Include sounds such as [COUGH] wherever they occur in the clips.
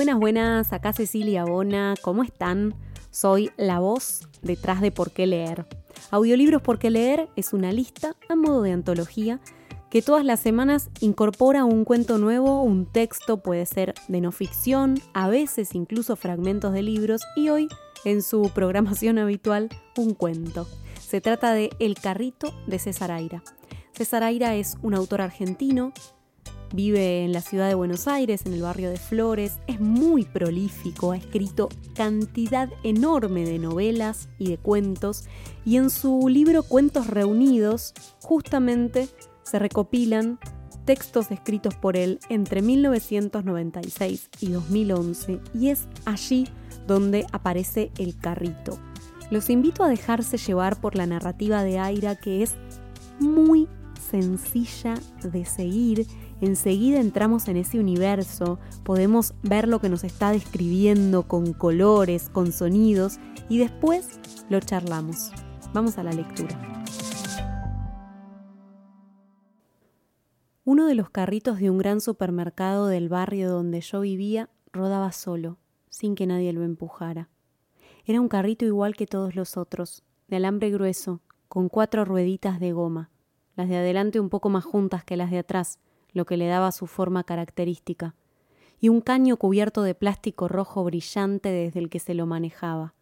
Buenas, buenas, acá Cecilia Bona, ¿cómo están? Soy la voz detrás de Por qué leer. Audiolibros Por qué leer es una lista a modo de antología que todas las semanas incorpora un cuento nuevo, un texto, puede ser de no ficción, a veces incluso fragmentos de libros y hoy, en su [LAUGHS] programación habitual, un cuento. Se trata de El carrito de César Aira. César Aira es un autor argentino Vive en la ciudad de Buenos Aires, en el barrio de Flores, es muy prolífico, ha escrito cantidad enorme de novelas y de cuentos. Y en su libro Cuentos Reunidos justamente se recopilan textos escritos por él entre 1996 y 2011 y es allí donde aparece el carrito. Los invito a dejarse llevar por la narrativa de Aira que es muy sencilla de seguir enseguida entramos en ese universo, podemos ver lo que nos está describiendo con colores, con sonidos y después lo charlamos. Vamos a la lectura. Uno de los carritos de un gran supermercado del barrio donde yo vivía rodaba solo, sin que nadie lo empujara. Era un carrito igual que todos los otros, de alambre grueso, con cuatro rueditas de goma, las de adelante un poco más juntas que las de atrás, lo que le daba su forma característica, y un caño cubierto de plástico rojo brillante desde el que se lo manejaba.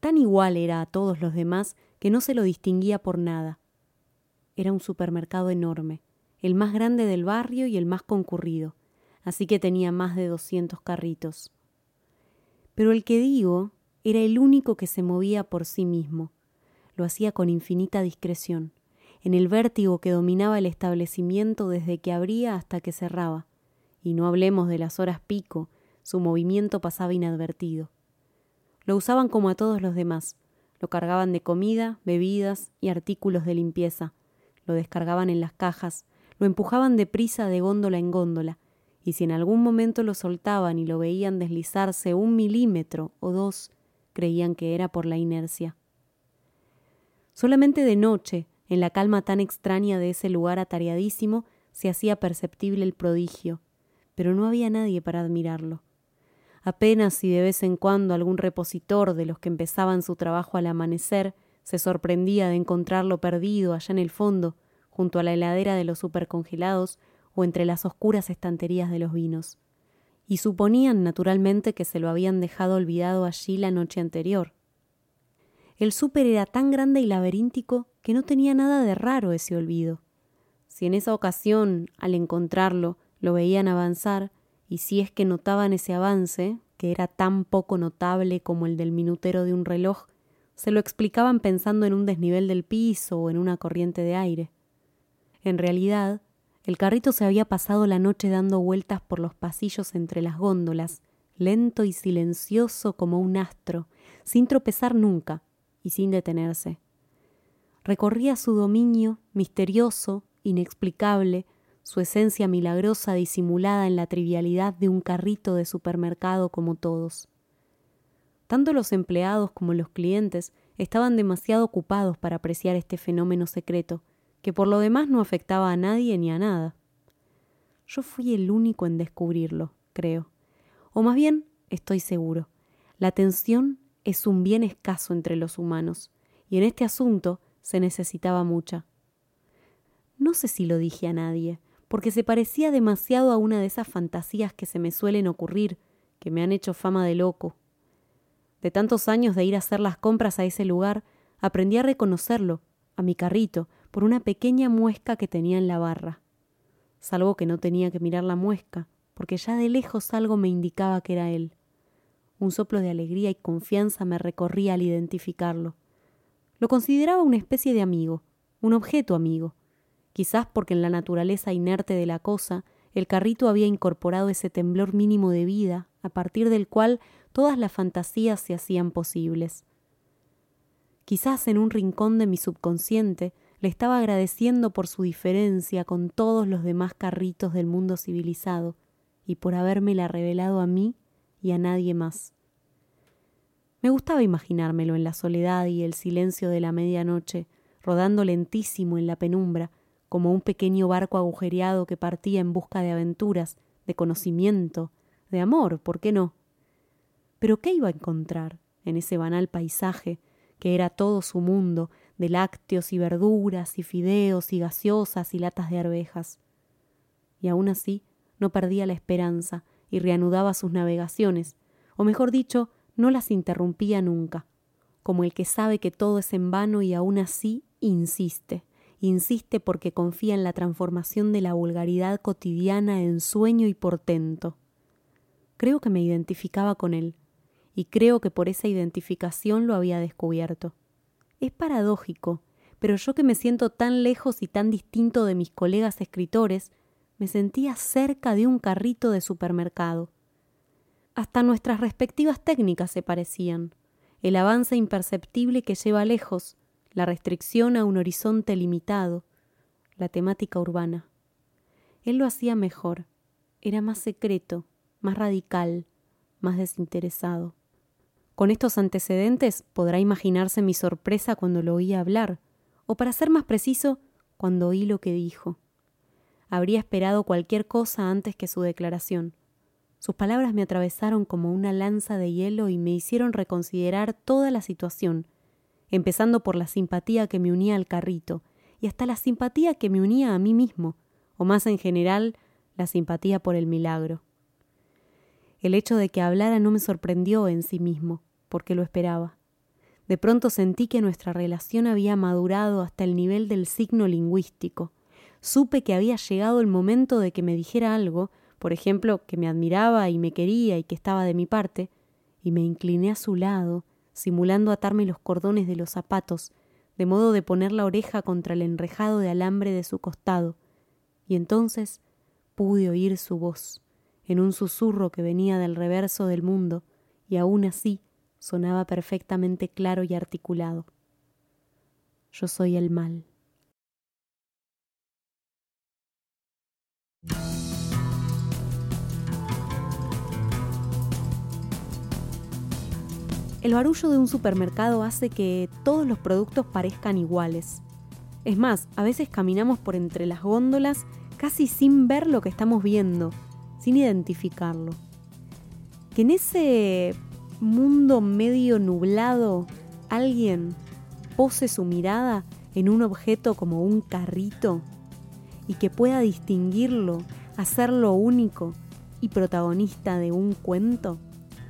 Tan igual era a todos los demás que no se lo distinguía por nada. Era un supermercado enorme, el más grande del barrio y el más concurrido, así que tenía más de doscientos carritos. Pero el que digo era el único que se movía por sí mismo. Lo hacía con infinita discreción en el vértigo que dominaba el establecimiento desde que abría hasta que cerraba, y no hablemos de las horas pico, su movimiento pasaba inadvertido. Lo usaban como a todos los demás, lo cargaban de comida, bebidas y artículos de limpieza, lo descargaban en las cajas, lo empujaban deprisa de góndola en góndola, y si en algún momento lo soltaban y lo veían deslizarse un milímetro o dos, creían que era por la inercia. Solamente de noche, en la calma tan extraña de ese lugar atareadísimo se hacía perceptible el prodigio, pero no había nadie para admirarlo. Apenas si de vez en cuando algún repositor de los que empezaban su trabajo al amanecer se sorprendía de encontrarlo perdido allá en el fondo, junto a la heladera de los supercongelados o entre las oscuras estanterías de los vinos. Y suponían naturalmente que se lo habían dejado olvidado allí la noche anterior. El súper era tan grande y laberíntico que no tenía nada de raro ese olvido. Si en esa ocasión, al encontrarlo, lo veían avanzar, y si es que notaban ese avance, que era tan poco notable como el del minutero de un reloj, se lo explicaban pensando en un desnivel del piso o en una corriente de aire. En realidad, el carrito se había pasado la noche dando vueltas por los pasillos entre las góndolas, lento y silencioso como un astro, sin tropezar nunca, y sin detenerse. Recorría su dominio, misterioso, inexplicable, su esencia milagrosa disimulada en la trivialidad de un carrito de supermercado como todos. Tanto los empleados como los clientes estaban demasiado ocupados para apreciar este fenómeno secreto, que por lo demás no afectaba a nadie ni a nada. Yo fui el único en descubrirlo, creo. O más bien, estoy seguro. La atención es un bien escaso entre los humanos, y en este asunto se necesitaba mucha. No sé si lo dije a nadie, porque se parecía demasiado a una de esas fantasías que se me suelen ocurrir, que me han hecho fama de loco. De tantos años de ir a hacer las compras a ese lugar, aprendí a reconocerlo, a mi carrito, por una pequeña muesca que tenía en la barra. Salvo que no tenía que mirar la muesca, porque ya de lejos algo me indicaba que era él. Un soplo de alegría y confianza me recorría al identificarlo. Lo consideraba una especie de amigo, un objeto amigo, Quizás porque en la naturaleza inerte de la cosa, el carrito había incorporado ese temblor mínimo de vida, a partir del cual todas las fantasías se hacían posibles. Quizás en un rincón de mi subconsciente le estaba agradeciendo por su diferencia con todos los demás carritos del mundo civilizado y por habérmela revelado a mí y a nadie más. Me gustaba imaginármelo en la soledad y el silencio de la medianoche, rodando lentísimo en la penumbra, como un pequeño barco agujereado que partía en busca de aventuras, de conocimiento, de amor, ¿por qué no? Pero ¿qué iba a encontrar en ese banal paisaje que era todo su mundo de lácteos y verduras y fideos y gaseosas y latas de arvejas? Y aún así no perdía la esperanza y reanudaba sus navegaciones, o mejor dicho, no las interrumpía nunca, como el que sabe que todo es en vano y aún así insiste, insiste porque confía en la transformación de la vulgaridad cotidiana en sueño y portento. Creo que me identificaba con él, y creo que por esa identificación lo había descubierto. Es paradójico, pero yo que me siento tan lejos y tan distinto de mis colegas escritores, me sentía cerca de un carrito de supermercado. Hasta nuestras respectivas técnicas se parecían. El avance imperceptible que lleva lejos, la restricción a un horizonte limitado, la temática urbana. Él lo hacía mejor, era más secreto, más radical, más desinteresado. Con estos antecedentes podrá imaginarse mi sorpresa cuando lo oí hablar, o para ser más preciso, cuando oí lo que dijo. Habría esperado cualquier cosa antes que su declaración, sus palabras me atravesaron como una lanza de hielo y me hicieron reconsiderar toda la situación, empezando por la simpatía que me unía al carrito, y hasta la simpatía que me unía a mí mismo, o más en general, la simpatía por el milagro. El hecho de que hablara no me sorprendió en sí mismo, porque lo esperaba. De pronto sentí que nuestra relación había madurado hasta el nivel del signo lingüístico. Supe que había llegado el momento de que me dijera algo por ejemplo, que me admiraba y me quería y que estaba de mi parte, y me incliné a su lado, simulando atarme los cordones de los zapatos, de modo de poner la oreja contra el enrejado de alambre de su costado, y entonces pude oír su voz, en un susurro que venía del reverso del mundo, y aún así sonaba perfectamente claro y articulado. Yo soy el mal. El barullo de un supermercado hace que todos los productos parezcan iguales. Es más, a veces caminamos por entre las góndolas casi sin ver lo que estamos viendo, sin identificarlo. Que en ese mundo medio nublado alguien pose su mirada en un objeto como un carrito y que pueda distinguirlo, hacerlo único y protagonista de un cuento,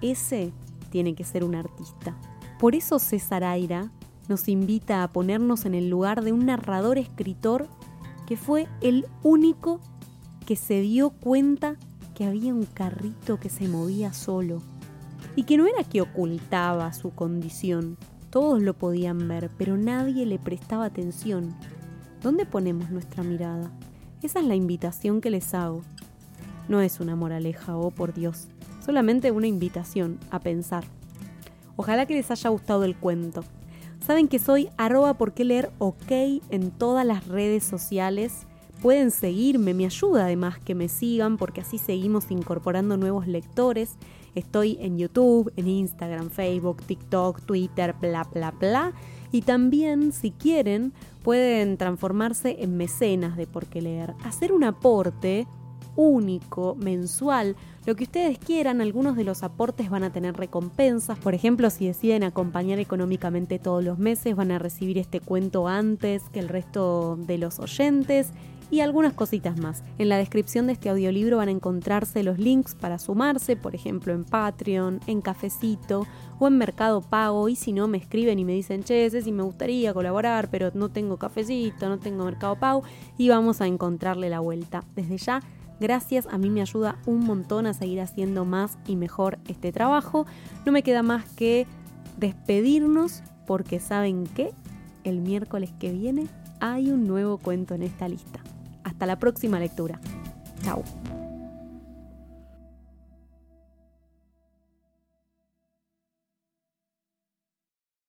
ese tiene que ser un artista. Por eso César Aira nos invita a ponernos en el lugar de un narrador escritor que fue el único que se dio cuenta que había un carrito que se movía solo y que no era que ocultaba su condición, todos lo podían ver, pero nadie le prestaba atención. ¿Dónde ponemos nuestra mirada? Esa es la invitación que les hago. No es una moraleja, oh por Dios, solamente una invitación a pensar. Ojalá que les haya gustado el cuento. Saben que soy arroba por qué leer ok en todas las redes sociales. Pueden seguirme, me ayuda además que me sigan porque así seguimos incorporando nuevos lectores. Estoy en YouTube, en Instagram, Facebook, TikTok, Twitter, bla, bla, bla. Y también, si quieren, pueden transformarse en mecenas de por qué leer. Hacer un aporte único, mensual, lo que ustedes quieran, algunos de los aportes van a tener recompensas, por ejemplo, si deciden acompañar económicamente todos los meses, van a recibir este cuento antes que el resto de los oyentes y algunas cositas más. En la descripción de este audiolibro van a encontrarse los links para sumarse, por ejemplo en Patreon, en Cafecito o en Mercado Pago. Y si no, me escriben y me dicen, che, sé si me gustaría colaborar, pero no tengo Cafecito, no tengo Mercado Pago. Y vamos a encontrarle la vuelta. Desde ya Gracias, a mí me ayuda un montón a seguir haciendo más y mejor este trabajo. No me queda más que despedirnos porque saben que el miércoles que viene hay un nuevo cuento en esta lista. Hasta la próxima lectura. Chao.